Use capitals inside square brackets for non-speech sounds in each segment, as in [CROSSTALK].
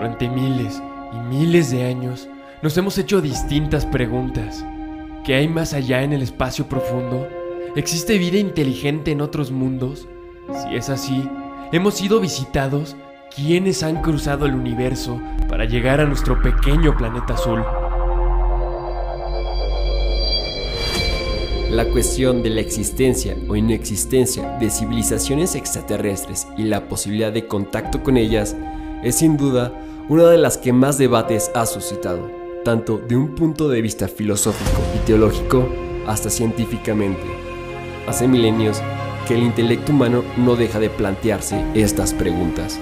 Durante miles y miles de años nos hemos hecho distintas preguntas. ¿Qué hay más allá en el espacio profundo? ¿Existe vida inteligente en otros mundos? Si es así, ¿hemos sido visitados? ¿Quiénes han cruzado el universo para llegar a nuestro pequeño planeta azul? La cuestión de la existencia o inexistencia de civilizaciones extraterrestres y la posibilidad de contacto con ellas es sin duda una de las que más debates ha suscitado, tanto de un punto de vista filosófico y teológico hasta científicamente. Hace milenios que el intelecto humano no deja de plantearse estas preguntas.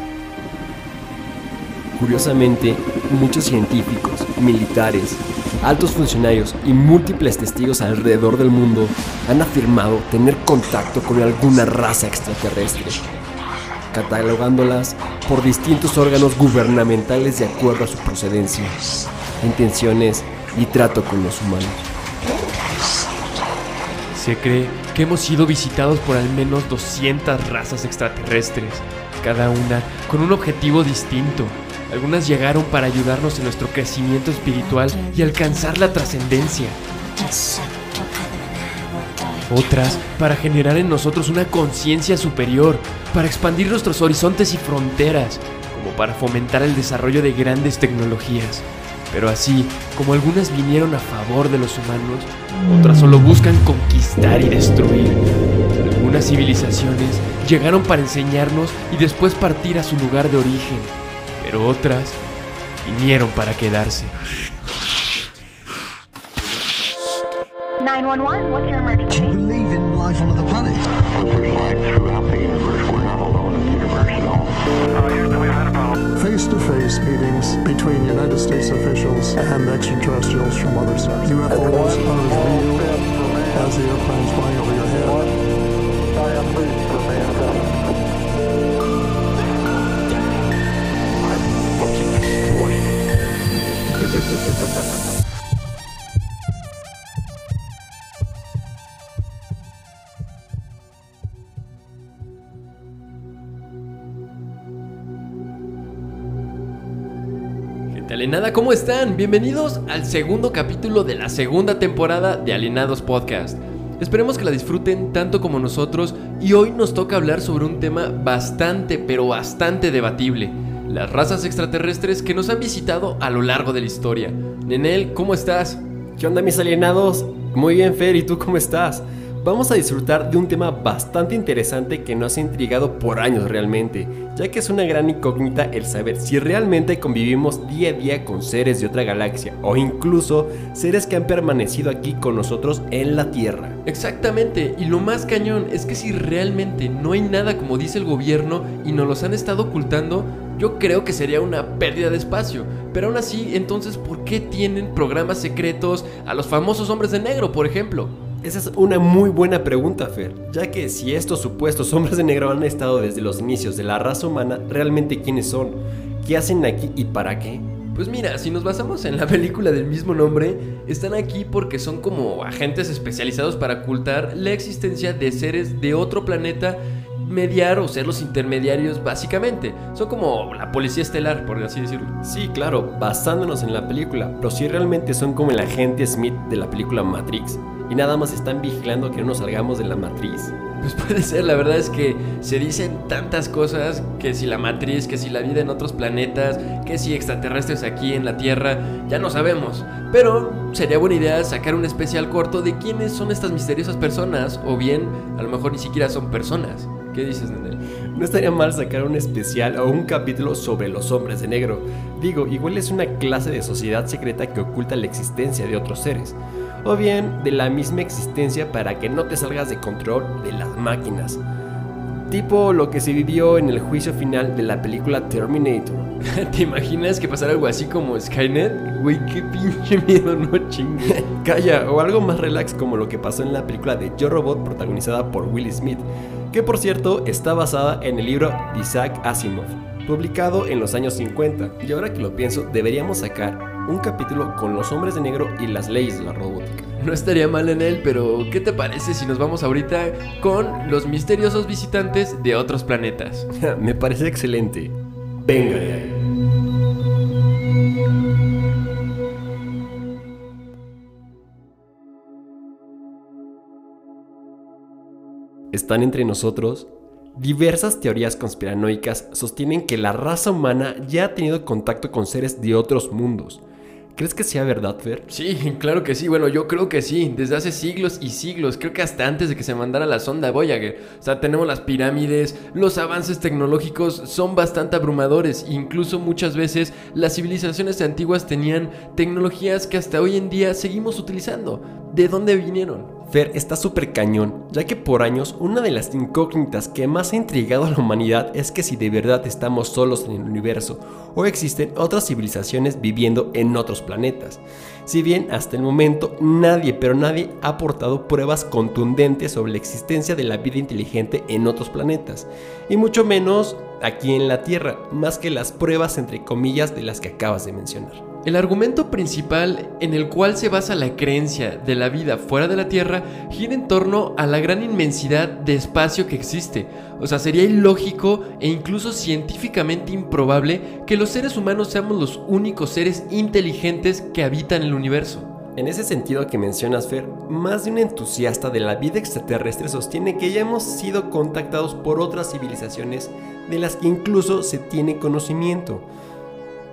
Curiosamente, muchos científicos, militares, altos funcionarios y múltiples testigos alrededor del mundo han afirmado tener contacto con alguna raza extraterrestre, catalogándolas por distintos órganos gubernamentales de acuerdo a su procedencia, intenciones y trato con los humanos. Se cree que hemos sido visitados por al menos 200 razas extraterrestres, cada una con un objetivo distinto. Algunas llegaron para ayudarnos en nuestro crecimiento espiritual y alcanzar la trascendencia. Otras para generar en nosotros una conciencia superior, para expandir nuestros horizontes y fronteras, como para fomentar el desarrollo de grandes tecnologías. Pero así como algunas vinieron a favor de los humanos, otras solo buscan conquistar y destruir. Algunas civilizaciones llegaron para enseñarnos y después partir a su lugar de origen, pero otras vinieron para quedarse. 911, what's your emergency? Face to face meetings between United States officials and extraterrestrials from other stars. UFOs are as real as the airplanes flying over your head. Gente alienada, ¿cómo están? Bienvenidos al segundo capítulo de la segunda temporada de Alienados Podcast. Esperemos que la disfruten tanto como nosotros y hoy nos toca hablar sobre un tema bastante, pero bastante debatible. Las razas extraterrestres que nos han visitado a lo largo de la historia. Nenel, ¿cómo estás? ¿Qué onda mis alienados? Muy bien Fer, ¿y tú cómo estás? Vamos a disfrutar de un tema bastante interesante que nos ha intrigado por años realmente, ya que es una gran incógnita el saber si realmente convivimos día a día con seres de otra galaxia o incluso seres que han permanecido aquí con nosotros en la Tierra. Exactamente, y lo más cañón es que si realmente no hay nada como dice el gobierno y nos los han estado ocultando, yo creo que sería una pérdida de espacio. Pero aún así, entonces, ¿por qué tienen programas secretos a los famosos hombres de negro, por ejemplo? Esa es una muy buena pregunta, Fer, ya que si estos supuestos hombres de negro han estado desde los inicios de la raza humana, ¿realmente quiénes son? ¿Qué hacen aquí y para qué? Pues mira, si nos basamos en la película del mismo nombre, están aquí porque son como agentes especializados para ocultar la existencia de seres de otro planeta, mediar o ser los intermediarios básicamente. Son como la policía estelar, por así decirlo. Sí, claro, basándonos en la película, pero si realmente son como el agente Smith de la película Matrix y nada más están vigilando que no nos salgamos de la matriz. Pues puede ser, la verdad es que se dicen tantas cosas, que si la matriz, que si la vida en otros planetas, que si extraterrestres aquí en la Tierra, ya no sabemos. Pero sería buena idea sacar un especial corto de quiénes son estas misteriosas personas, o bien a lo mejor ni siquiera son personas. ¿Qué dices, Nenel? No estaría mal sacar un especial o un capítulo sobre los hombres de negro. Digo, igual es una clase de sociedad secreta que oculta la existencia de otros seres. O bien de la misma existencia para que no te salgas de control de las máquinas. Tipo lo que se vivió en el juicio final de la película Terminator. [LAUGHS] ¿Te imaginas que pasara algo así como Skynet? Güey, qué pinche miedo, no chingue. [LAUGHS] Calla, o algo más relax como lo que pasó en la película de Yo Robot protagonizada por Will Smith, que por cierto está basada en el libro de Isaac Asimov, publicado en los años 50. Y ahora que lo pienso, deberíamos sacar un capítulo con los hombres de negro y las leyes de la robótica. No estaría mal en él, pero ¿qué te parece si nos vamos ahorita con los misteriosos visitantes de otros planetas? [LAUGHS] Me parece excelente. Venga. Están entre nosotros Diversas teorías conspiranoicas sostienen que la raza humana ya ha tenido contacto con seres de otros mundos, ¿Crees que sea verdad, Fer? Sí, claro que sí. Bueno, yo creo que sí. Desde hace siglos y siglos. Creo que hasta antes de que se mandara la sonda Voyager. O sea, tenemos las pirámides. Los avances tecnológicos son bastante abrumadores. Incluso muchas veces las civilizaciones antiguas tenían tecnologías que hasta hoy en día seguimos utilizando. ¿De dónde vinieron? Fer está súper cañón, ya que por años una de las incógnitas que más ha intrigado a la humanidad es que si de verdad estamos solos en el universo o existen otras civilizaciones viviendo en otros planetas. Si bien hasta el momento nadie, pero nadie ha aportado pruebas contundentes sobre la existencia de la vida inteligente en otros planetas, y mucho menos aquí en la Tierra, más que las pruebas entre comillas de las que acabas de mencionar. El argumento principal en el cual se basa la creencia de la vida fuera de la Tierra gira en torno a la gran inmensidad de espacio que existe. O sea, sería ilógico e incluso científicamente improbable que los seres humanos seamos los únicos seres inteligentes que habitan el universo. En ese sentido que mencionas, Fer, más de un entusiasta de la vida extraterrestre sostiene que ya hemos sido contactados por otras civilizaciones de las que incluso se tiene conocimiento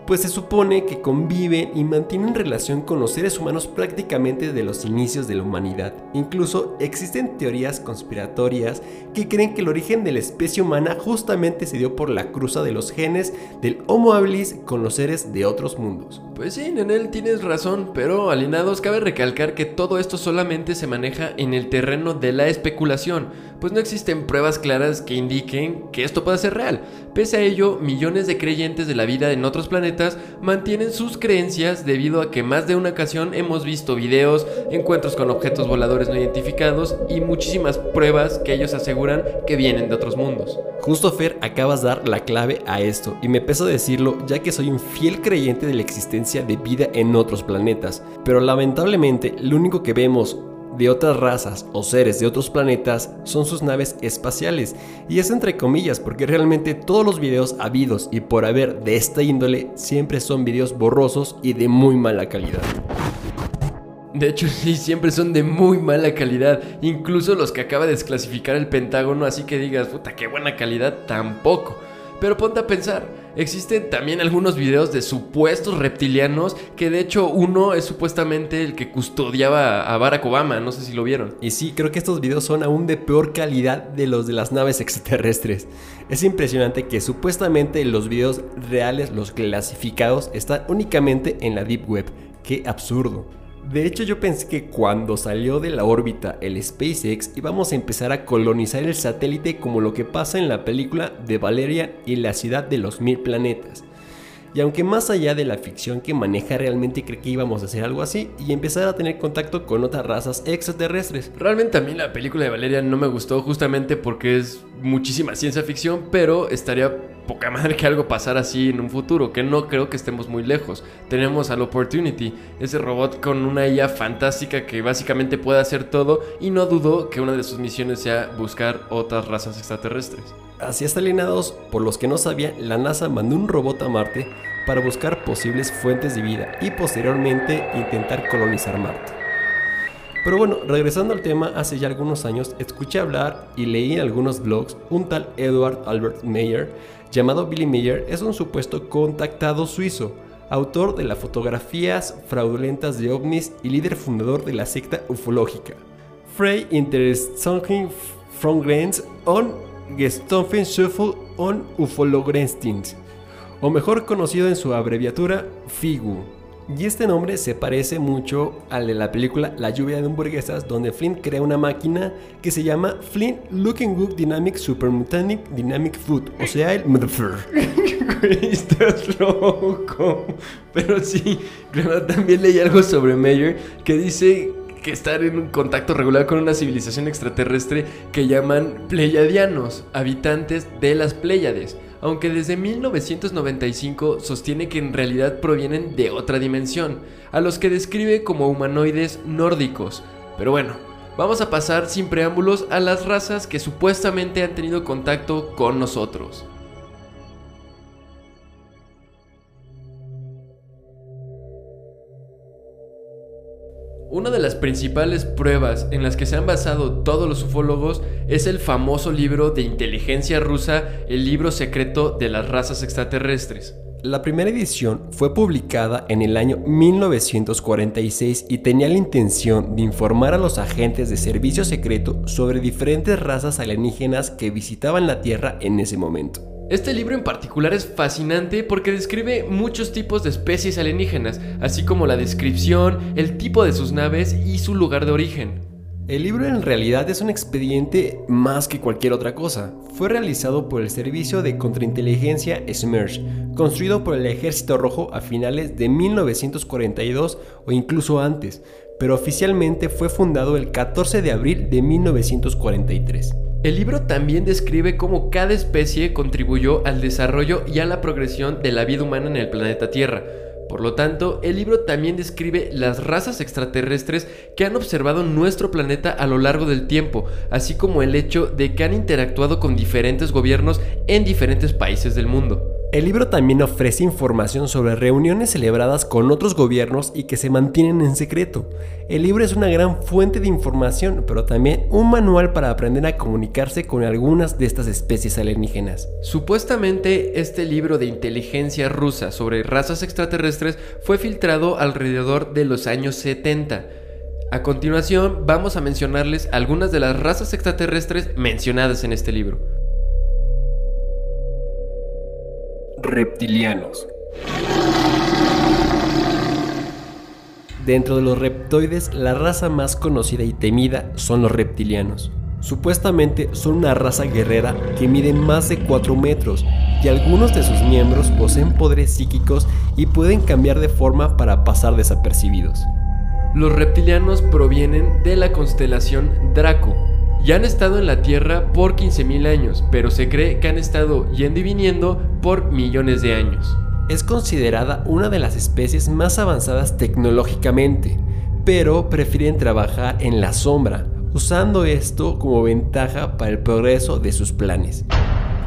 pues se supone que conviven y mantienen relación con los seres humanos prácticamente desde los inicios de la humanidad. Incluso existen teorías conspiratorias que creen que el origen de la especie humana justamente se dio por la cruza de los genes del Homo habilis con los seres de otros mundos. Pues sí, Nenel, tienes razón, pero alienados cabe recalcar que todo esto solamente se maneja en el terreno de la especulación, pues no existen pruebas claras que indiquen que esto pueda ser real. Pese a ello, millones de creyentes de la vida en otros planetas mantienen sus creencias debido a que más de una ocasión hemos visto videos, encuentros con objetos voladores no identificados y muchísimas pruebas que ellos aseguran que vienen de otros mundos. Justo Fer, acabas de dar la clave a esto y me peso decirlo ya que soy un fiel creyente de la existencia de vida en otros planetas, pero lamentablemente lo único que vemos de otras razas o seres de otros planetas son sus naves espaciales. Y es entre comillas porque realmente todos los videos habidos y por haber de esta índole siempre son videos borrosos y de muy mala calidad. De hecho, [LAUGHS] sí, siempre son de muy mala calidad. Incluso los que acaba de desclasificar el Pentágono, así que digas, puta, qué buena calidad, tampoco. Pero ponte a pensar, existen también algunos videos de supuestos reptilianos que de hecho uno es supuestamente el que custodiaba a Barack Obama, no sé si lo vieron. Y sí, creo que estos videos son aún de peor calidad de los de las naves [LAUGHS] extraterrestres. Es impresionante que supuestamente los videos reales, los clasificados, están únicamente en la Deep Web. Qué absurdo. De hecho, yo pensé que cuando salió de la órbita el SpaceX íbamos a empezar a colonizar el satélite como lo que pasa en la película de Valerian y la ciudad de los mil planetas. Y aunque más allá de la ficción que maneja realmente cree que íbamos a hacer algo así y empezar a tener contacto con otras razas extraterrestres. Realmente a mí la película de Valerian no me gustó justamente porque es muchísima ciencia ficción, pero estaría poca madre que algo pasara así en un futuro, que no creo que estemos muy lejos. Tenemos al Opportunity, ese robot con una IA fantástica que básicamente puede hacer todo y no dudo que una de sus misiones sea buscar otras razas extraterrestres. Así hasta alienados, por los que no sabían, la NASA mandó un robot a Marte para buscar posibles fuentes de vida y posteriormente intentar colonizar Marte. Pero bueno, regresando al tema, hace ya algunos años escuché hablar y leí en algunos blogs un tal Edward Albert Meyer llamado Billy Meyer es un supuesto contactado suizo, autor de las fotografías fraudulentas de ovnis y líder fundador de la secta ufológica. Frey Interesting from Grens on Gestoffen on Ufologrenstins, o mejor conocido en su abreviatura FIGU. Y este nombre se parece mucho al de la película La lluvia de hamburguesas, donde Flint crea una máquina que se llama Flint Looking Good Dynamic Supermutanic Dynamic Food, o sea, el [LAUGHS] Estás loco. Pero sí, también leí algo sobre Mayer que dice que estar en un contacto regular con una civilización extraterrestre que llaman Pleiadianos, habitantes de las Pléyades aunque desde 1995 sostiene que en realidad provienen de otra dimensión, a los que describe como humanoides nórdicos. Pero bueno, vamos a pasar sin preámbulos a las razas que supuestamente han tenido contacto con nosotros. Una de las principales pruebas en las que se han basado todos los ufólogos es el famoso libro de inteligencia rusa, el libro secreto de las razas extraterrestres. La primera edición fue publicada en el año 1946 y tenía la intención de informar a los agentes de servicio secreto sobre diferentes razas alienígenas que visitaban la Tierra en ese momento. Este libro en particular es fascinante porque describe muchos tipos de especies alienígenas, así como la descripción, el tipo de sus naves y su lugar de origen. El libro en realidad es un expediente más que cualquier otra cosa. Fue realizado por el Servicio de Contrainteligencia SMERSH, construido por el Ejército Rojo a finales de 1942 o incluso antes, pero oficialmente fue fundado el 14 de abril de 1943. El libro también describe cómo cada especie contribuyó al desarrollo y a la progresión de la vida humana en el planeta Tierra. Por lo tanto, el libro también describe las razas extraterrestres que han observado nuestro planeta a lo largo del tiempo, así como el hecho de que han interactuado con diferentes gobiernos en diferentes países del mundo. El libro también ofrece información sobre reuniones celebradas con otros gobiernos y que se mantienen en secreto. El libro es una gran fuente de información, pero también un manual para aprender a comunicarse con algunas de estas especies alienígenas. Supuestamente, este libro de inteligencia rusa sobre razas extraterrestres fue filtrado alrededor de los años 70. A continuación, vamos a mencionarles algunas de las razas extraterrestres mencionadas en este libro. Reptilianos. Dentro de los reptoides, la raza más conocida y temida son los reptilianos. Supuestamente son una raza guerrera que mide más de 4 metros y algunos de sus miembros poseen poderes psíquicos y pueden cambiar de forma para pasar desapercibidos. Los reptilianos provienen de la constelación Draco, ya han estado en la Tierra por 15.000 años, pero se cree que han estado yendo y viniendo por millones de años. Es considerada una de las especies más avanzadas tecnológicamente, pero prefieren trabajar en la sombra, usando esto como ventaja para el progreso de sus planes.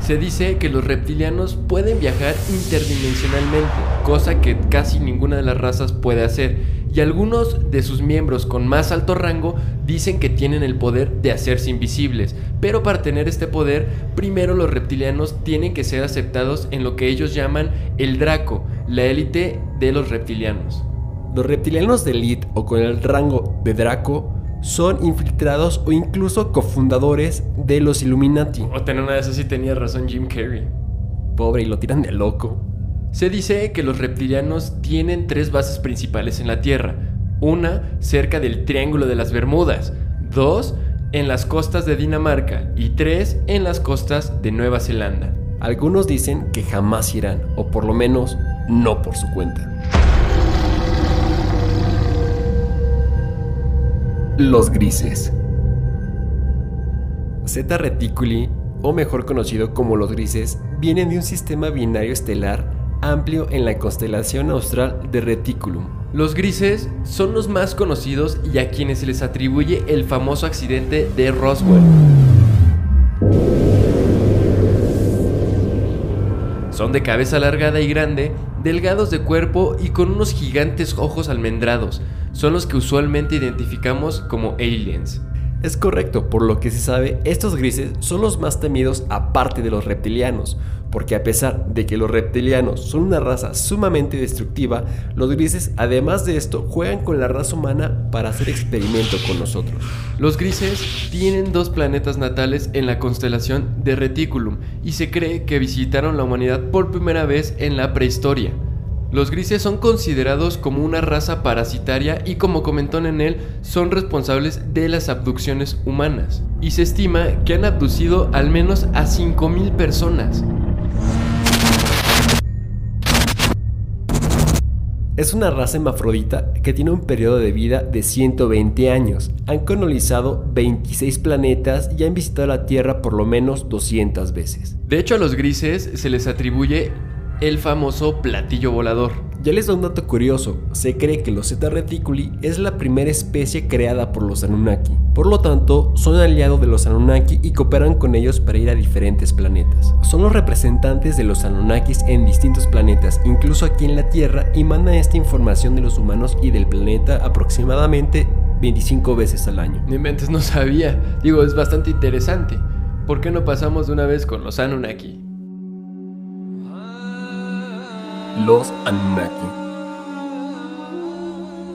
Se dice que los reptilianos pueden viajar interdimensionalmente, cosa que casi ninguna de las razas puede hacer y algunos de sus miembros con más alto rango dicen que tienen el poder de hacerse invisibles, pero para tener este poder, primero los reptilianos tienen que ser aceptados en lo que ellos llaman el Draco, la élite de los reptilianos. Los reptilianos de élite o con el rango de Draco son infiltrados o incluso cofundadores de los Illuminati. O tener una de esas sí tenía razón Jim Carrey. Pobre, y lo tiran de loco. Se dice que los reptilianos tienen tres bases principales en la Tierra. Una cerca del Triángulo de las Bermudas, dos en las costas de Dinamarca y tres en las costas de Nueva Zelanda. Algunos dicen que jamás irán, o por lo menos no por su cuenta. Los grises. Zeta Reticuli, o mejor conocido como los grises, vienen de un sistema binario estelar amplio en la constelación austral de Reticulum. Los grises son los más conocidos y a quienes se les atribuye el famoso accidente de Roswell. Son de cabeza alargada y grande, delgados de cuerpo y con unos gigantes ojos almendrados. Son los que usualmente identificamos como aliens. Es correcto, por lo que se sabe, estos grises son los más temidos aparte de los reptilianos, porque a pesar de que los reptilianos son una raza sumamente destructiva, los grises además de esto juegan con la raza humana para hacer experimento con nosotros. Los grises tienen dos planetas natales en la constelación de Reticulum y se cree que visitaron la humanidad por primera vez en la prehistoria. Los grises son considerados como una raza parasitaria y como comentó en él, son responsables de las abducciones humanas. Y se estima que han abducido al menos a 5.000 personas. Es una raza hermafrodita que tiene un periodo de vida de 120 años. Han colonizado 26 planetas y han visitado la Tierra por lo menos 200 veces. De hecho, a los grises se les atribuye el famoso platillo volador. Ya les doy un dato curioso, se cree que los Zeta Reticuli es la primera especie creada por los Anunnaki. Por lo tanto, son aliados de los Anunnaki y cooperan con ellos para ir a diferentes planetas. Son los representantes de los Anunnakis en distintos planetas, incluso aquí en la Tierra, y mandan esta información de los humanos y del planeta aproximadamente 25 veces al año. Ni mentes no sabía. Digo, es bastante interesante. ¿Por qué no pasamos de una vez con los Anunnaki? Los Anunnaki.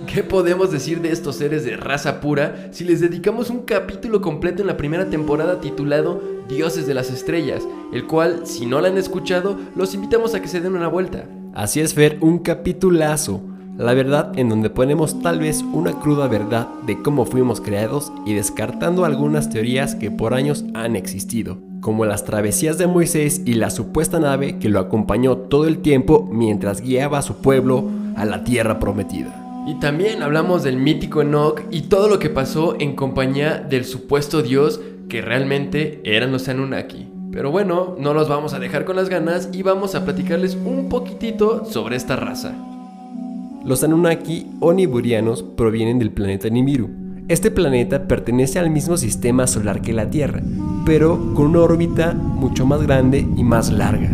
¿Qué podemos decir de estos seres de raza pura si les dedicamos un capítulo completo en la primera temporada titulado Dioses de las Estrellas, el cual, si no lo han escuchado, los invitamos a que se den una vuelta? Así es, Fer, un capitulazo. La verdad en donde ponemos tal vez una cruda verdad de cómo fuimos creados y descartando algunas teorías que por años han existido, como las travesías de Moisés y la supuesta nave que lo acompañó todo el tiempo mientras guiaba a su pueblo a la tierra prometida. Y también hablamos del mítico Enoch y todo lo que pasó en compañía del supuesto dios que realmente eran los Anunnaki. Pero bueno, no los vamos a dejar con las ganas y vamos a platicarles un poquitito sobre esta raza. Los Anunnaki o Niburianos provienen del planeta Nibiru. Este planeta pertenece al mismo sistema solar que la Tierra, pero con una órbita mucho más grande y más larga.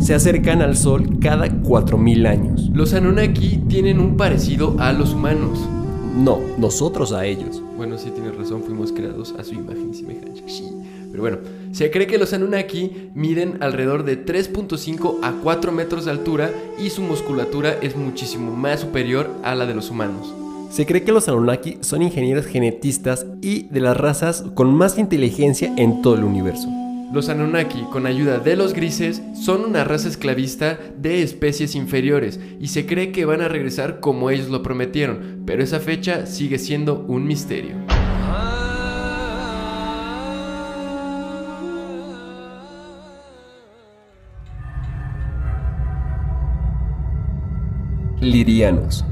Se acercan al Sol cada 4.000 años. Los Anunnaki tienen un parecido a los humanos. No, nosotros a ellos. Bueno, sí tienes razón, fuimos creados a su imagen y semejanza. Sí. Pero bueno, se cree que los Anunnaki miden alrededor de 3.5 a 4 metros de altura y su musculatura es muchísimo más superior a la de los humanos. Se cree que los Anunnaki son ingenieros genetistas y de las razas con más inteligencia en todo el universo. Los Anunnaki, con ayuda de los grises, son una raza esclavista de especies inferiores y se cree que van a regresar como ellos lo prometieron, pero esa fecha sigue siendo un misterio. Lirianos.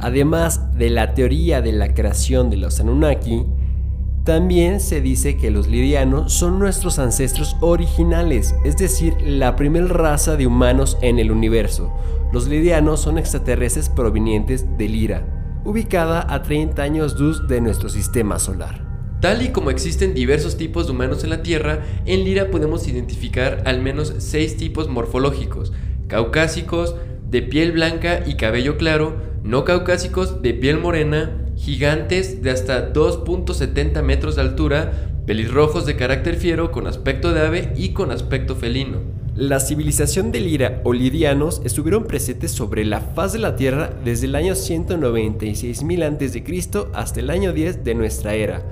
Además de la teoría de la creación de los Anunnaki, también se dice que los lirianos son nuestros ancestros originales, es decir, la primera raza de humanos en el universo. Los lirianos son extraterrestres provenientes de Lira, ubicada a 30 años luz de nuestro sistema solar. Tal y como existen diversos tipos de humanos en la Tierra, en Lira podemos identificar al menos seis tipos morfológicos, caucásicos, de piel blanca y cabello claro, no caucásicos, de piel morena, gigantes de hasta 2.70 metros de altura, pelirrojos de carácter fiero con aspecto de ave y con aspecto felino. La civilización de Lira o lirianos estuvieron presentes sobre la faz de la Tierra desde el año 196.000 a.C. hasta el año 10 de nuestra era,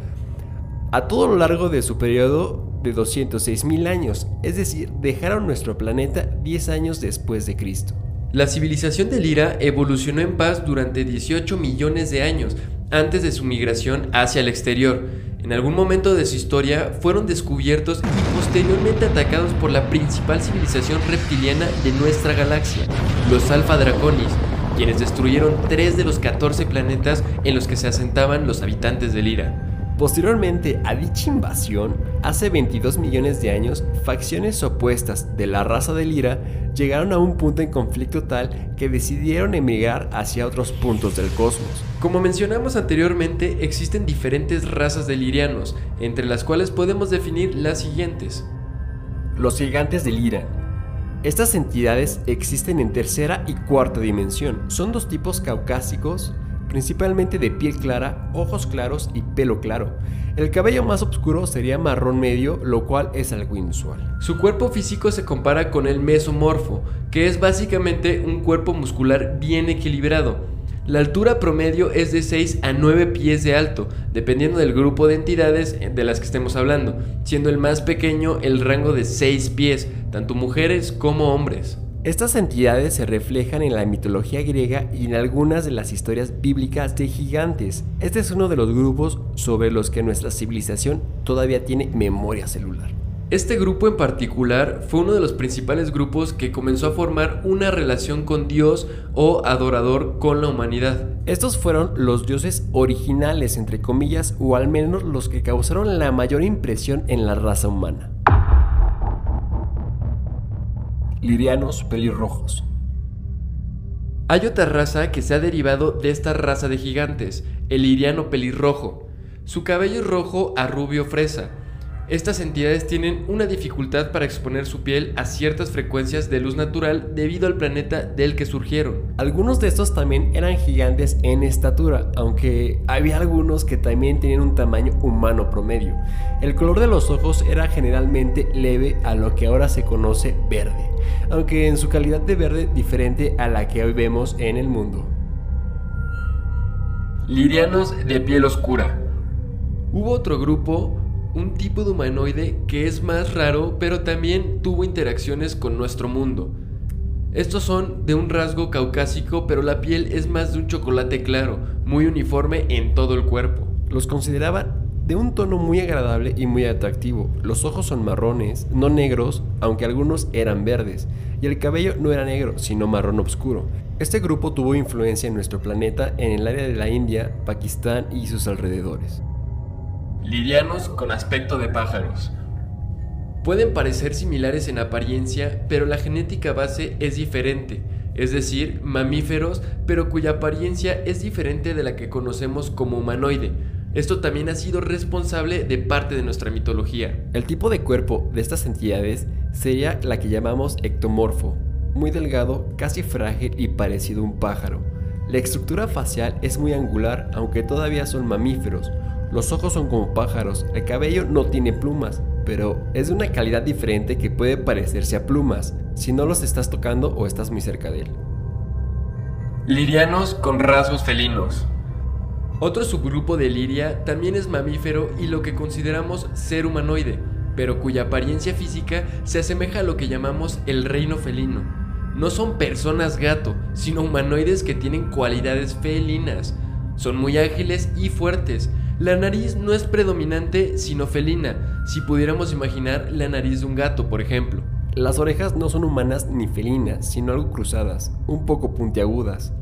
a todo lo largo de su periodo de 206.000 años, es decir, dejaron nuestro planeta 10 años después de Cristo. La civilización de Lira evolucionó en paz durante 18 millones de años antes de su migración hacia el exterior. En algún momento de su historia fueron descubiertos y posteriormente atacados por la principal civilización reptiliana de nuestra galaxia, los Alpha Draconis, quienes destruyeron 3 de los 14 planetas en los que se asentaban los habitantes de Lira. Posteriormente a dicha invasión, hace 22 millones de años, facciones opuestas de la raza de Lira llegaron a un punto en conflicto tal que decidieron emigrar hacia otros puntos del cosmos. Como mencionamos anteriormente, existen diferentes razas de lirianos, entre las cuales podemos definir las siguientes. Los gigantes de Lira. Estas entidades existen en tercera y cuarta dimensión. Son dos tipos caucásicos principalmente de piel clara, ojos claros y pelo claro. El cabello más oscuro sería marrón medio, lo cual es algo inusual. Su cuerpo físico se compara con el mesomorfo, que es básicamente un cuerpo muscular bien equilibrado. La altura promedio es de 6 a 9 pies de alto, dependiendo del grupo de entidades de las que estemos hablando, siendo el más pequeño el rango de 6 pies, tanto mujeres como hombres. Estas entidades se reflejan en la mitología griega y en algunas de las historias bíblicas de gigantes. Este es uno de los grupos sobre los que nuestra civilización todavía tiene memoria celular. Este grupo en particular fue uno de los principales grupos que comenzó a formar una relación con Dios o adorador con la humanidad. Estos fueron los dioses originales, entre comillas, o al menos los que causaron la mayor impresión en la raza humana. Lirianos pelirrojos. Hay otra raza que se ha derivado de esta raza de gigantes, el liriano pelirrojo. Su cabello es rojo a rubio fresa. Estas entidades tienen una dificultad para exponer su piel a ciertas frecuencias de luz natural debido al planeta del que surgieron. Algunos de estos también eran gigantes en estatura, aunque había algunos que también tenían un tamaño humano promedio. El color de los ojos era generalmente leve a lo que ahora se conoce verde, aunque en su calidad de verde diferente a la que hoy vemos en el mundo. Lirianos de piel oscura. Hubo otro grupo, un tipo de humanoide que es más raro, pero también tuvo interacciones con nuestro mundo. Estos son de un rasgo caucásico, pero la piel es más de un chocolate claro, muy uniforme en todo el cuerpo. Los consideraban de un tono muy agradable y muy atractivo. Los ojos son marrones, no negros, aunque algunos eran verdes, y el cabello no era negro, sino marrón oscuro. Este grupo tuvo influencia en nuestro planeta en el área de la India, Pakistán y sus alrededores. Lirianos con aspecto de pájaros. Pueden parecer similares en apariencia, pero la genética base es diferente, es decir, mamíferos, pero cuya apariencia es diferente de la que conocemos como humanoide. Esto también ha sido responsable de parte de nuestra mitología. El tipo de cuerpo de estas entidades sería la que llamamos ectomorfo, muy delgado, casi frágil y parecido a un pájaro. La estructura facial es muy angular, aunque todavía son mamíferos. Los ojos son como pájaros, el cabello no tiene plumas, pero es de una calidad diferente que puede parecerse a plumas, si no los estás tocando o estás muy cerca de él. Lirianos con rasgos felinos. Otro subgrupo de liria también es mamífero y lo que consideramos ser humanoide, pero cuya apariencia física se asemeja a lo que llamamos el reino felino. No son personas gato, sino humanoides que tienen cualidades felinas. Son muy ágiles y fuertes, la nariz no es predominante sino felina, si pudiéramos imaginar la nariz de un gato, por ejemplo. Las orejas no son humanas ni felinas, sino algo cruzadas, un poco puntiagudas.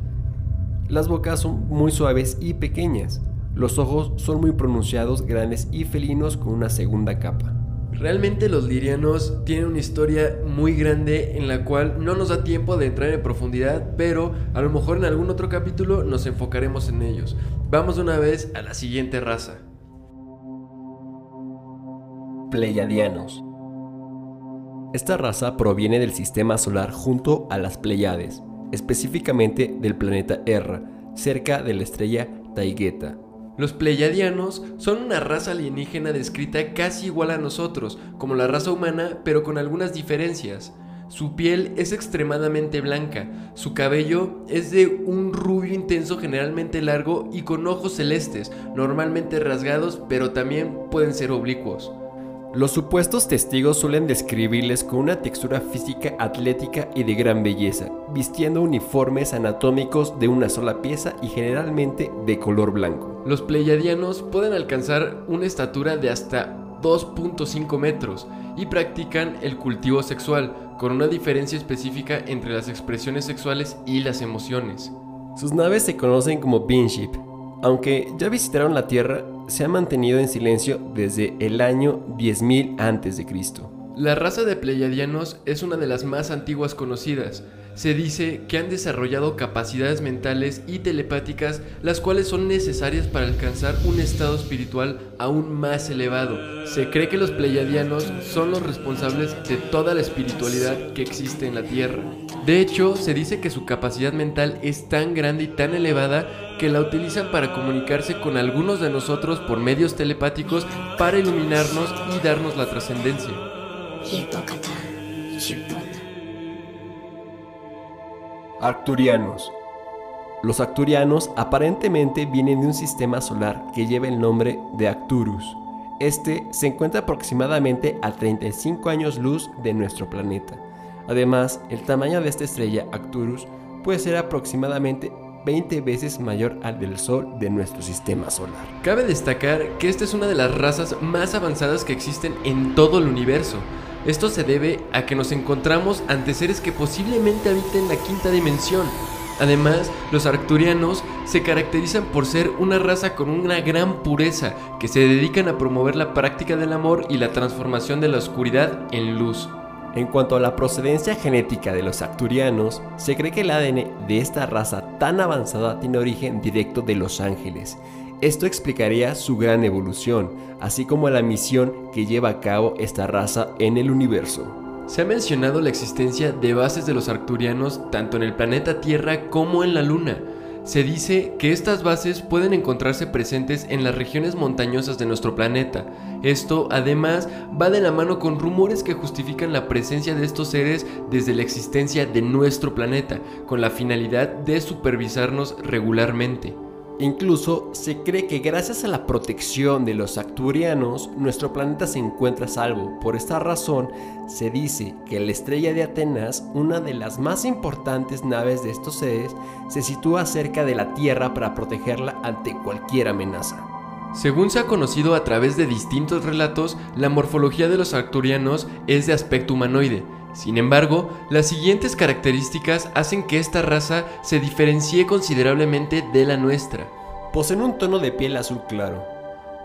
Las bocas son muy suaves y pequeñas. Los ojos son muy pronunciados, grandes y felinos con una segunda capa. Realmente los lirianos tienen una historia muy grande en la cual no nos da tiempo de entrar en profundidad, pero a lo mejor en algún otro capítulo nos enfocaremos en ellos. Vamos de una vez a la siguiente raza. Pleiadianos. Esta raza proviene del sistema solar junto a las Pleiades, específicamente del planeta Erra, cerca de la estrella Taigueta. Los pleiadianos son una raza alienígena descrita casi igual a nosotros, como la raza humana, pero con algunas diferencias. Su piel es extremadamente blanca, su cabello es de un rubio intenso generalmente largo y con ojos celestes, normalmente rasgados, pero también pueden ser oblicuos. Los supuestos testigos suelen describirles con una textura física atlética y de gran belleza, vistiendo uniformes anatómicos de una sola pieza y generalmente de color blanco. Los pleiadianos pueden alcanzar una estatura de hasta 2.5 metros y practican el cultivo sexual, con una diferencia específica entre las expresiones sexuales y las emociones. Sus naves se conocen como Beanship. Aunque ya visitaron la Tierra, se ha mantenido en silencio desde el año 10.000 a.C. La raza de pleiadianos es una de las más antiguas conocidas. Se dice que han desarrollado capacidades mentales y telepáticas las cuales son necesarias para alcanzar un estado espiritual aún más elevado. Se cree que los pleiadianos son los responsables de toda la espiritualidad que existe en la Tierra. De hecho, se dice que su capacidad mental es tan grande y tan elevada que la utilizan para comunicarse con algunos de nosotros por medios telepáticos para iluminarnos y darnos la trascendencia. Arcturianos. Los Arcturianos aparentemente vienen de un sistema solar que lleva el nombre de Arcturus. Este se encuentra aproximadamente a 35 años luz de nuestro planeta. Además, el tamaño de esta estrella Arcturus puede ser aproximadamente 20 veces mayor al del Sol de nuestro sistema solar. Cabe destacar que esta es una de las razas más avanzadas que existen en todo el universo. Esto se debe a que nos encontramos ante seres que posiblemente habiten la quinta dimensión. Además, los arcturianos se caracterizan por ser una raza con una gran pureza, que se dedican a promover la práctica del amor y la transformación de la oscuridad en luz. En cuanto a la procedencia genética de los acturianos, se cree que el ADN de esta raza tan avanzada tiene origen directo de los ángeles. Esto explicaría su gran evolución, así como la misión que lleva a cabo esta raza en el universo. Se ha mencionado la existencia de bases de los arcturianos tanto en el planeta Tierra como en la Luna. Se dice que estas bases pueden encontrarse presentes en las regiones montañosas de nuestro planeta. Esto además va de la mano con rumores que justifican la presencia de estos seres desde la existencia de nuestro planeta, con la finalidad de supervisarnos regularmente. Incluso se cree que gracias a la protección de los acturianos, nuestro planeta se encuentra a salvo. Por esta razón, se dice que la estrella de Atenas, una de las más importantes naves de estos seres, se sitúa cerca de la Tierra para protegerla ante cualquier amenaza. Según se ha conocido a través de distintos relatos, la morfología de los arcturianos es de aspecto humanoide, sin embargo, las siguientes características hacen que esta raza se diferencie considerablemente de la nuestra. Poseen un tono de piel azul claro.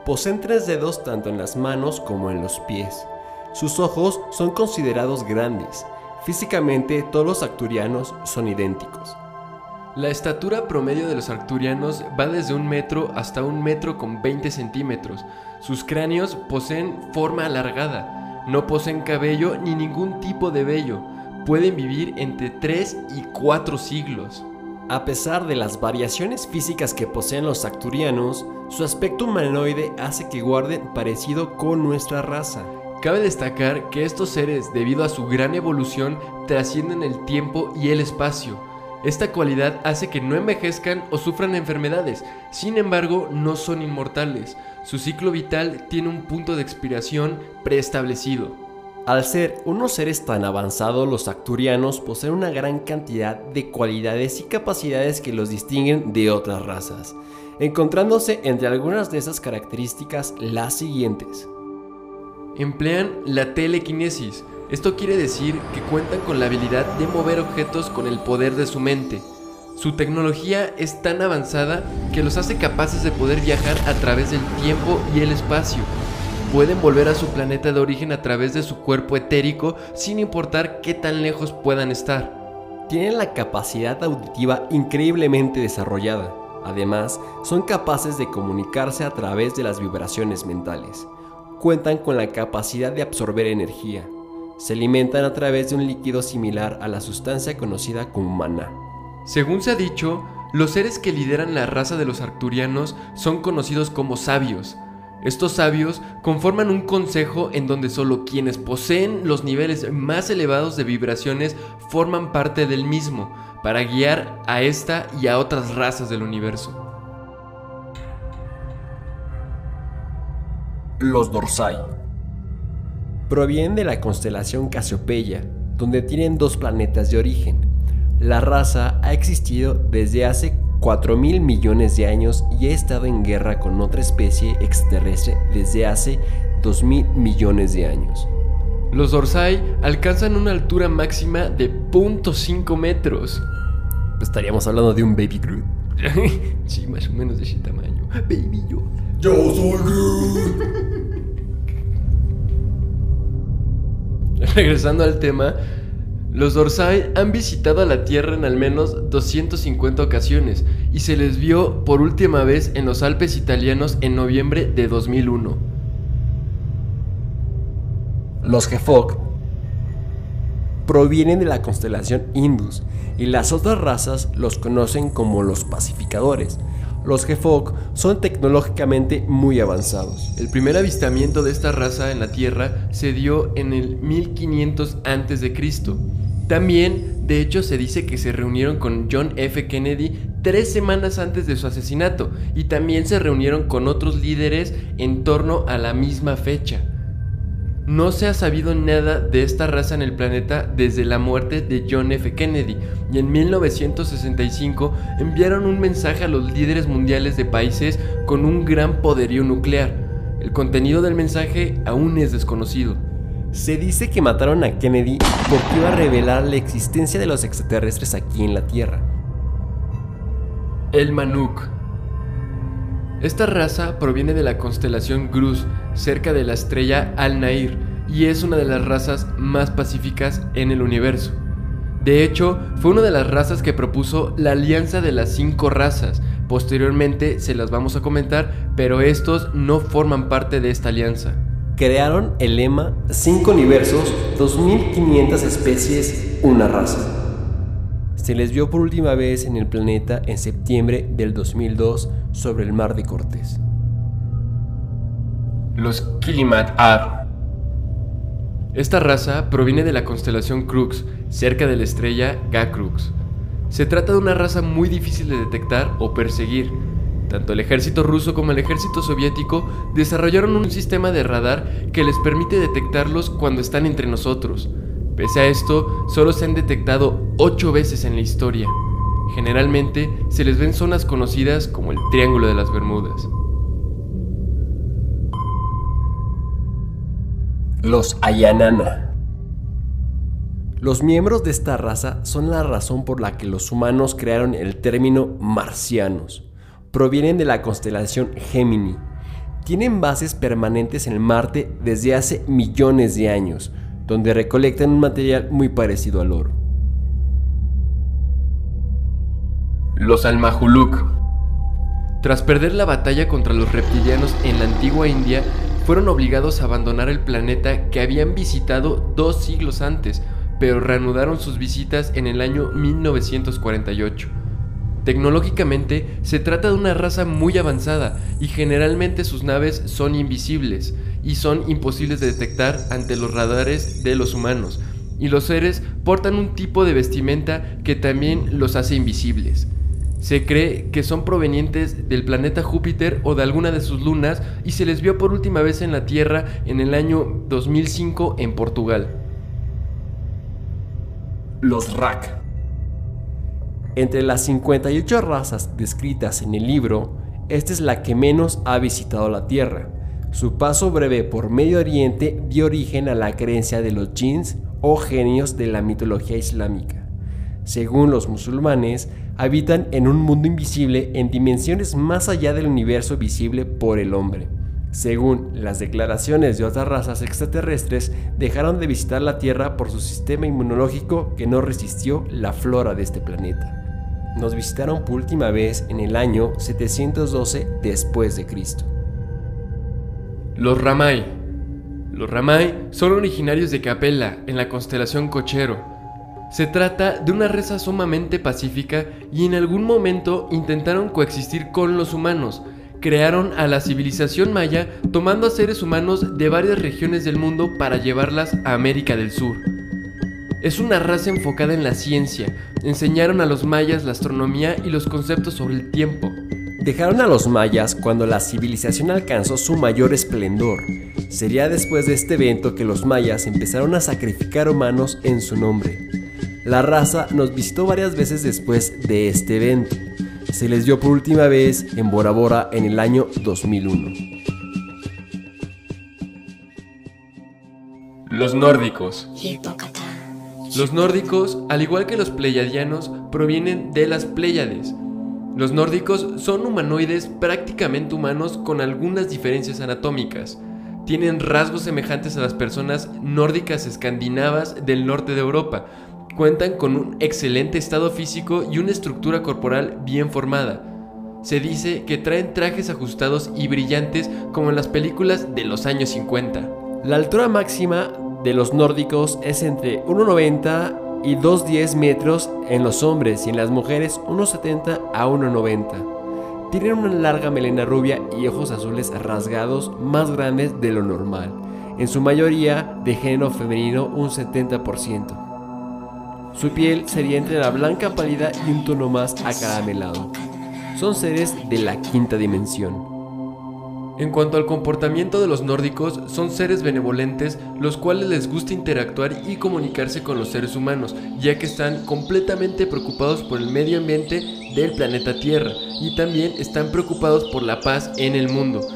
Poseen tres dedos tanto en las manos como en los pies. Sus ojos son considerados grandes. Físicamente todos los arcturianos son idénticos. La estatura promedio de los arcturianos va desde un metro hasta un metro con 20 centímetros. Sus cráneos poseen forma alargada, no poseen cabello ni ningún tipo de vello. Pueden vivir entre 3 y 4 siglos. A pesar de las variaciones físicas que poseen los acturianos, su aspecto humanoide hace que guarden parecido con nuestra raza. Cabe destacar que estos seres, debido a su gran evolución, trascienden el tiempo y el espacio. Esta cualidad hace que no envejezcan o sufran enfermedades, sin embargo no son inmortales. Su ciclo vital tiene un punto de expiración preestablecido. Al ser unos seres tan avanzados, los acturianos poseen una gran cantidad de cualidades y capacidades que los distinguen de otras razas, encontrándose entre algunas de esas características las siguientes. Emplean la telequinesis. Esto quiere decir que cuentan con la habilidad de mover objetos con el poder de su mente. Su tecnología es tan avanzada que los hace capaces de poder viajar a través del tiempo y el espacio. Pueden volver a su planeta de origen a través de su cuerpo etérico sin importar qué tan lejos puedan estar. Tienen la capacidad auditiva increíblemente desarrollada. Además, son capaces de comunicarse a través de las vibraciones mentales. Cuentan con la capacidad de absorber energía. Se alimentan a través de un líquido similar a la sustancia conocida como maná. Según se ha dicho, los seres que lideran la raza de los arcturianos son conocidos como sabios. Estos sabios conforman un consejo en donde solo quienes poseen los niveles más elevados de vibraciones forman parte del mismo, para guiar a esta y a otras razas del universo. Los Dorsai provienen de la constelación Casiopeia, donde tienen dos planetas de origen, la raza ha existido desde hace 4 mil millones de años y ha estado en guerra con otra especie extraterrestre desde hace 2 mil millones de años. Los dorsai alcanzan una altura máxima de 0.5 metros. Estaríamos hablando de un Baby Groot. [LAUGHS] sí, más o menos de ese tamaño. Baby yo. Yo soy Groot. [LAUGHS] Regresando al tema, los Dorsai han visitado a la Tierra en al menos 250 ocasiones y se les vio por última vez en los Alpes italianos en noviembre de 2001. Los Gefok provienen de la constelación Indus y las otras razas los conocen como los pacificadores. Los Gefok son tecnológicamente muy avanzados. El primer avistamiento de esta raza en la Tierra se dio en el 1500 a.C. También, de hecho, se dice que se reunieron con John F. Kennedy tres semanas antes de su asesinato y también se reunieron con otros líderes en torno a la misma fecha. No se ha sabido nada de esta raza en el planeta desde la muerte de John F. Kennedy y en 1965 enviaron un mensaje a los líderes mundiales de países con un gran poderío nuclear. El contenido del mensaje aún es desconocido. Se dice que mataron a Kennedy porque iba a revelar la existencia de los extraterrestres aquí en la Tierra. El Manuk. Esta raza proviene de la constelación Grus, cerca de la estrella Al-Nair, y es una de las razas más pacíficas en el universo. De hecho, fue una de las razas que propuso la alianza de las cinco razas. Posteriormente se las vamos a comentar, pero estos no forman parte de esta alianza. Crearon el lema 5 universos, 2500 especies, una raza. Se les vio por última vez en el planeta en septiembre del 2002 sobre el mar de Cortés. Los Kilimat Ar. Esta raza proviene de la constelación Crux, cerca de la estrella Ga-Crux. Se trata de una raza muy difícil de detectar o perseguir. Tanto el ejército ruso como el ejército soviético desarrollaron un sistema de radar que les permite detectarlos cuando están entre nosotros. Pese a esto, solo se han detectado 8 veces en la historia. Generalmente se les ven zonas conocidas como el Triángulo de las Bermudas. Los Ayanana. Los miembros de esta raza son la razón por la que los humanos crearon el término marcianos. Provienen de la constelación Gemini. Tienen bases permanentes en Marte desde hace millones de años, donde recolectan un material muy parecido al oro. Los Almahuluk. Tras perder la batalla contra los reptilianos en la antigua India, fueron obligados a abandonar el planeta que habían visitado dos siglos antes, pero reanudaron sus visitas en el año 1948. Tecnológicamente se trata de una raza muy avanzada y generalmente sus naves son invisibles y son imposibles de detectar ante los radares de los humanos, y los seres portan un tipo de vestimenta que también los hace invisibles. Se cree que son provenientes del planeta Júpiter o de alguna de sus lunas y se les vio por última vez en la Tierra en el año 2005 en Portugal. Los Rak. Entre las 58 razas descritas en el libro, esta es la que menos ha visitado la Tierra. Su paso breve por Medio Oriente dio origen a la creencia de los jinns o genios de la mitología islámica. Según los musulmanes, habitan en un mundo invisible en dimensiones más allá del universo visible por el hombre. Según las declaraciones de otras razas extraterrestres, dejaron de visitar la Tierra por su sistema inmunológico que no resistió la flora de este planeta. Nos visitaron por última vez en el año 712 después de Cristo. Los Ramay. Los Ramay son originarios de Capella, en la constelación Cochero, se trata de una raza sumamente pacífica y en algún momento intentaron coexistir con los humanos. Crearon a la civilización maya tomando a seres humanos de varias regiones del mundo para llevarlas a América del Sur. Es una raza enfocada en la ciencia. Enseñaron a los mayas la astronomía y los conceptos sobre el tiempo. Dejaron a los mayas cuando la civilización alcanzó su mayor esplendor. Sería después de este evento que los mayas empezaron a sacrificar humanos en su nombre. La raza nos visitó varias veces después de este evento. Se les dio por última vez en Bora Bora en el año 2001. Los nórdicos. Los nórdicos, al igual que los pleiadianos, provienen de las Pléyades. Los nórdicos son humanoides prácticamente humanos con algunas diferencias anatómicas. Tienen rasgos semejantes a las personas nórdicas escandinavas del norte de Europa, cuentan con un excelente estado físico y una estructura corporal bien formada. Se dice que traen trajes ajustados y brillantes como en las películas de los años 50. La altura máxima de los nórdicos es entre 1,90 y 2,10 metros en los hombres y en las mujeres 1,70 a 1,90. Tienen una larga melena rubia y ojos azules rasgados más grandes de lo normal, en su mayoría de género femenino un 70%. Su piel sería entre la blanca pálida y un tono más acaramelado. Son seres de la quinta dimensión. En cuanto al comportamiento de los nórdicos, son seres benevolentes los cuales les gusta interactuar y comunicarse con los seres humanos, ya que están completamente preocupados por el medio ambiente del planeta Tierra y también están preocupados por la paz en el mundo,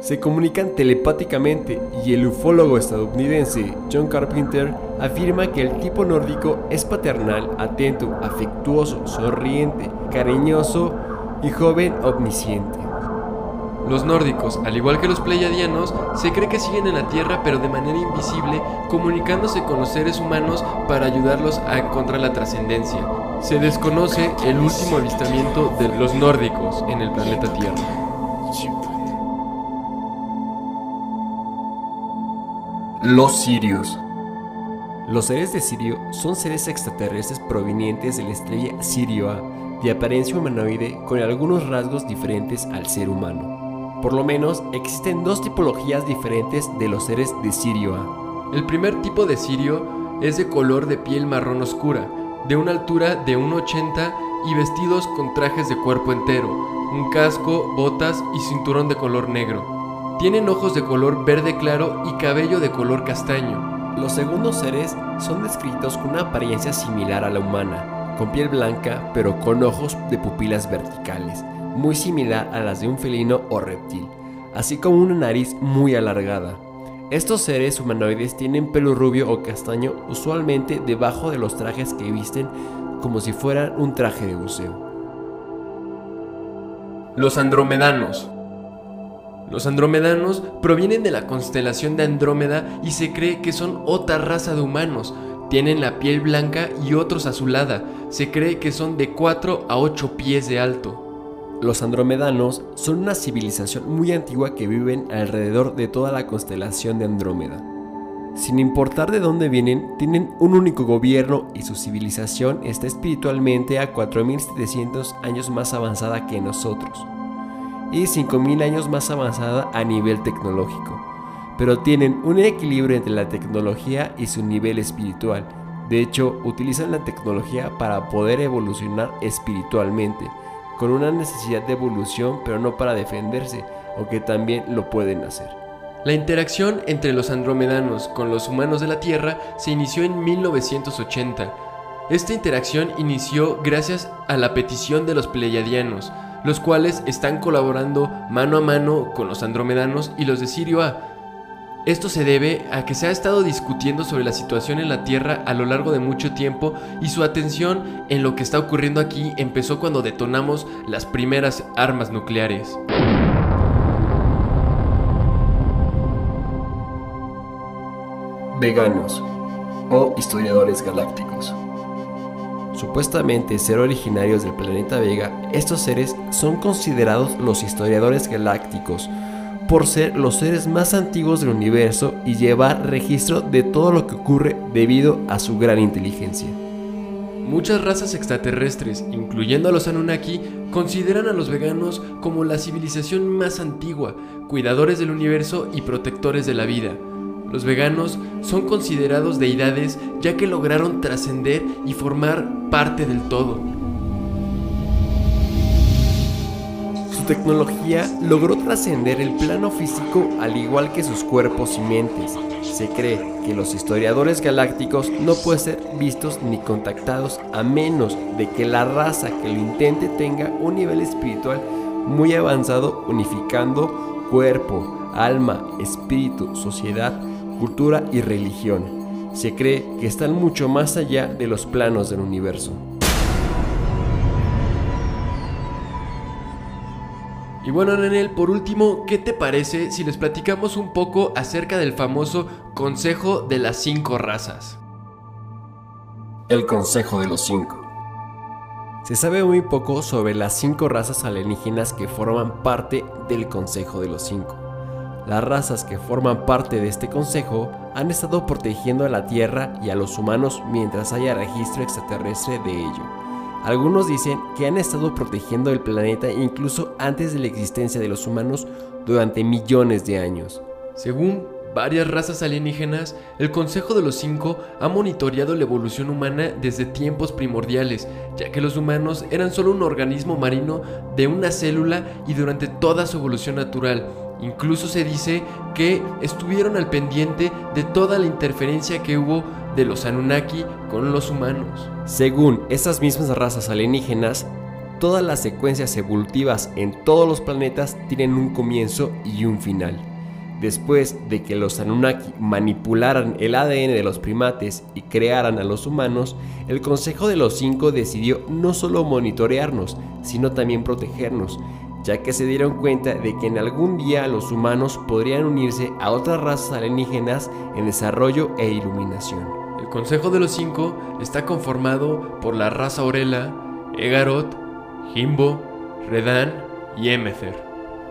se comunican telepáticamente y el ufólogo estadounidense John Carpenter afirma que el tipo nórdico es paternal, atento, afectuoso, sonriente, cariñoso y joven omnisciente. Los nórdicos, al igual que los pleiadianos, se cree que siguen en la Tierra pero de manera invisible, comunicándose con los seres humanos para ayudarlos a encontrar la trascendencia. Se desconoce el último avistamiento de los nórdicos en el planeta Tierra. Los Sirius. Los seres de Sirio son seres extraterrestres provenientes de la estrella Sirio A, de apariencia humanoide con algunos rasgos diferentes al ser humano. Por lo menos existen dos tipologías diferentes de los seres de Sirio A. El primer tipo de sirio es de color de piel marrón oscura, de una altura de 1,80 y vestidos con trajes de cuerpo entero, un casco, botas y cinturón de color negro. Tienen ojos de color verde claro y cabello de color castaño. Los segundos seres son descritos con una apariencia similar a la humana, con piel blanca pero con ojos de pupilas verticales, muy similar a las de un felino o reptil, así como una nariz muy alargada. Estos seres humanoides tienen pelo rubio o castaño usualmente debajo de los trajes que visten como si fueran un traje de buceo. Los andromedanos. Los andromedanos provienen de la constelación de Andrómeda y se cree que son otra raza de humanos. Tienen la piel blanca y otros azulada. Se cree que son de 4 a 8 pies de alto. Los andromedanos son una civilización muy antigua que viven alrededor de toda la constelación de Andrómeda. Sin importar de dónde vienen, tienen un único gobierno y su civilización está espiritualmente a 4700 años más avanzada que nosotros y 5000 años más avanzada a nivel tecnológico, pero tienen un equilibrio entre la tecnología y su nivel espiritual. De hecho, utilizan la tecnología para poder evolucionar espiritualmente, con una necesidad de evolución, pero no para defenderse, aunque también lo pueden hacer. La interacción entre los andromedanos con los humanos de la Tierra se inició en 1980. Esta interacción inició gracias a la petición de los pleiadianos, los cuales están colaborando mano a mano con los andromedanos y los de Sirio A. Esto se debe a que se ha estado discutiendo sobre la situación en la Tierra a lo largo de mucho tiempo y su atención en lo que está ocurriendo aquí empezó cuando detonamos las primeras armas nucleares. Veganos o historiadores galácticos. Supuestamente ser originarios del planeta Vega, estos seres son considerados los historiadores galácticos por ser los seres más antiguos del universo y llevar registro de todo lo que ocurre debido a su gran inteligencia. Muchas razas extraterrestres, incluyendo a los Anunnaki, consideran a los veganos como la civilización más antigua, cuidadores del universo y protectores de la vida. Los veganos son considerados deidades ya que lograron trascender y formar parte del todo. Tecnología logró trascender el plano físico al igual que sus cuerpos y mentes. Se cree que los historiadores galácticos no pueden ser vistos ni contactados a menos de que la raza que lo intente tenga un nivel espiritual muy avanzado unificando cuerpo, alma, espíritu, sociedad, cultura y religión. Se cree que están mucho más allá de los planos del universo. Y bueno, Nenel, por último, ¿qué te parece si les platicamos un poco acerca del famoso Consejo de las Cinco Razas? El Consejo de los Cinco. Se sabe muy poco sobre las cinco razas alienígenas que forman parte del Consejo de los Cinco. Las razas que forman parte de este consejo han estado protegiendo a la Tierra y a los humanos mientras haya registro extraterrestre de ello. Algunos dicen que han estado protegiendo el planeta incluso antes de la existencia de los humanos durante millones de años. Según varias razas alienígenas, el Consejo de los Cinco ha monitoreado la evolución humana desde tiempos primordiales, ya que los humanos eran solo un organismo marino de una célula y durante toda su evolución natural Incluso se dice que estuvieron al pendiente de toda la interferencia que hubo de los Anunnaki con los humanos. Según esas mismas razas alienígenas, todas las secuencias evolutivas en todos los planetas tienen un comienzo y un final. Después de que los Anunnaki manipularan el ADN de los primates y crearan a los humanos, el Consejo de los Cinco decidió no solo monitorearnos, sino también protegernos, ya que se dieron cuenta de que en algún día los humanos podrían unirse a otras razas alienígenas en desarrollo e iluminación. El Consejo de los Cinco está conformado por la raza Orela, Egarot, Jimbo, Redan y Emether.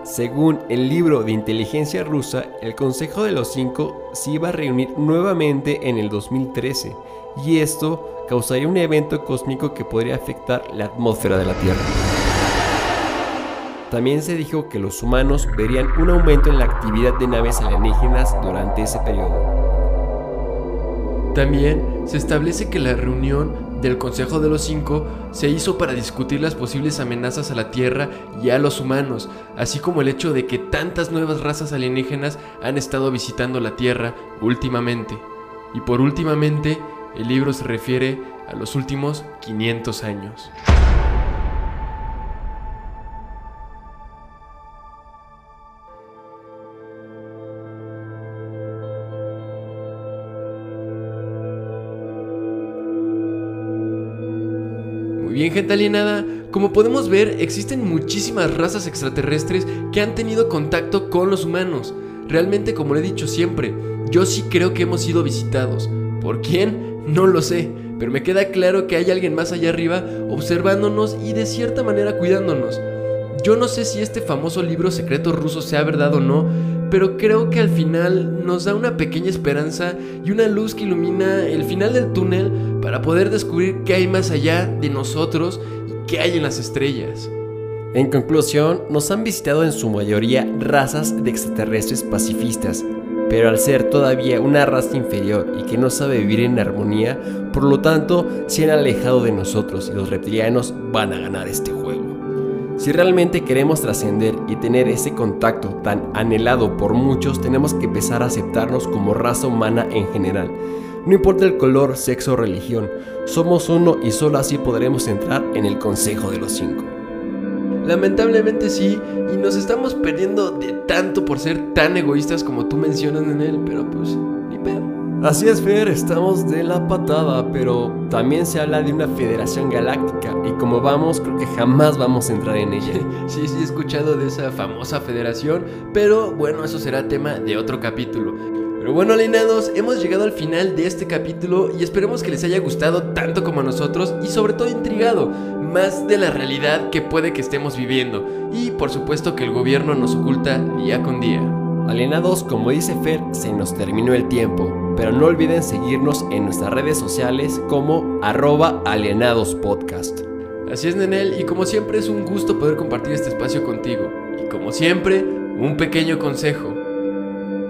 Según el libro de inteligencia rusa, el Consejo de los Cinco se iba a reunir nuevamente en el 2013 y esto causaría un evento cósmico que podría afectar la atmósfera de la Tierra. También se dijo que los humanos verían un aumento en la actividad de naves alienígenas durante ese periodo. También se establece que la reunión del Consejo de los Cinco se hizo para discutir las posibles amenazas a la Tierra y a los humanos, así como el hecho de que tantas nuevas razas alienígenas han estado visitando la Tierra últimamente. Y por últimamente, el libro se refiere a los últimos 500 años. Bien, gente alienada. Como podemos ver, existen muchísimas razas extraterrestres que han tenido contacto con los humanos. Realmente, como le he dicho siempre, yo sí creo que hemos sido visitados. ¿Por quién? No lo sé, pero me queda claro que hay alguien más allá arriba observándonos y de cierta manera cuidándonos. Yo no sé si este famoso libro secreto ruso sea verdad o no, pero creo que al final nos da una pequeña esperanza y una luz que ilumina el final del túnel para poder descubrir qué hay más allá de nosotros y qué hay en las estrellas. En conclusión, nos han visitado en su mayoría razas de extraterrestres pacifistas, pero al ser todavía una raza inferior y que no sabe vivir en armonía, por lo tanto se han alejado de nosotros y los reptilianos van a ganar este juego. Si realmente queremos trascender y tener ese contacto tan anhelado por muchos, tenemos que empezar a aceptarnos como raza humana en general. No importa el color, sexo o religión, somos uno y solo así podremos entrar en el Consejo de los Cinco. Lamentablemente sí, y nos estamos perdiendo de tanto por ser tan egoístas como tú mencionas en él, pero pues ni pedo. Así es, Fer, estamos de la patada, pero también se habla de una federación galáctica y como vamos, creo que jamás vamos a entrar en ella. [LAUGHS] Sí, sí, he escuchado de esa famosa federación, pero bueno, eso será tema de otro capítulo. Pero bueno, alienados, hemos llegado al final de este capítulo y esperemos que les haya gustado tanto como a nosotros y sobre todo intrigado más de la realidad que puede que estemos viviendo y por supuesto que el gobierno nos oculta día con día. Alienados, como dice Fer, se nos terminó el tiempo, pero no olviden seguirnos en nuestras redes sociales como arroba alienadospodcast. Así es, Nenel, y como siempre es un gusto poder compartir este espacio contigo. Y como siempre, un pequeño consejo.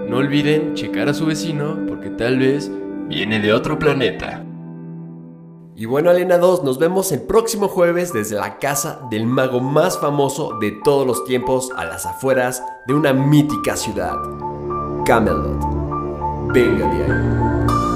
No olviden checar a su vecino porque tal vez viene de otro planeta. Y bueno, alienados, nos vemos el próximo jueves desde la casa del mago más famoso de todos los tiempos a las afueras de una mítica ciudad, Camelot. Bem, Gabriel.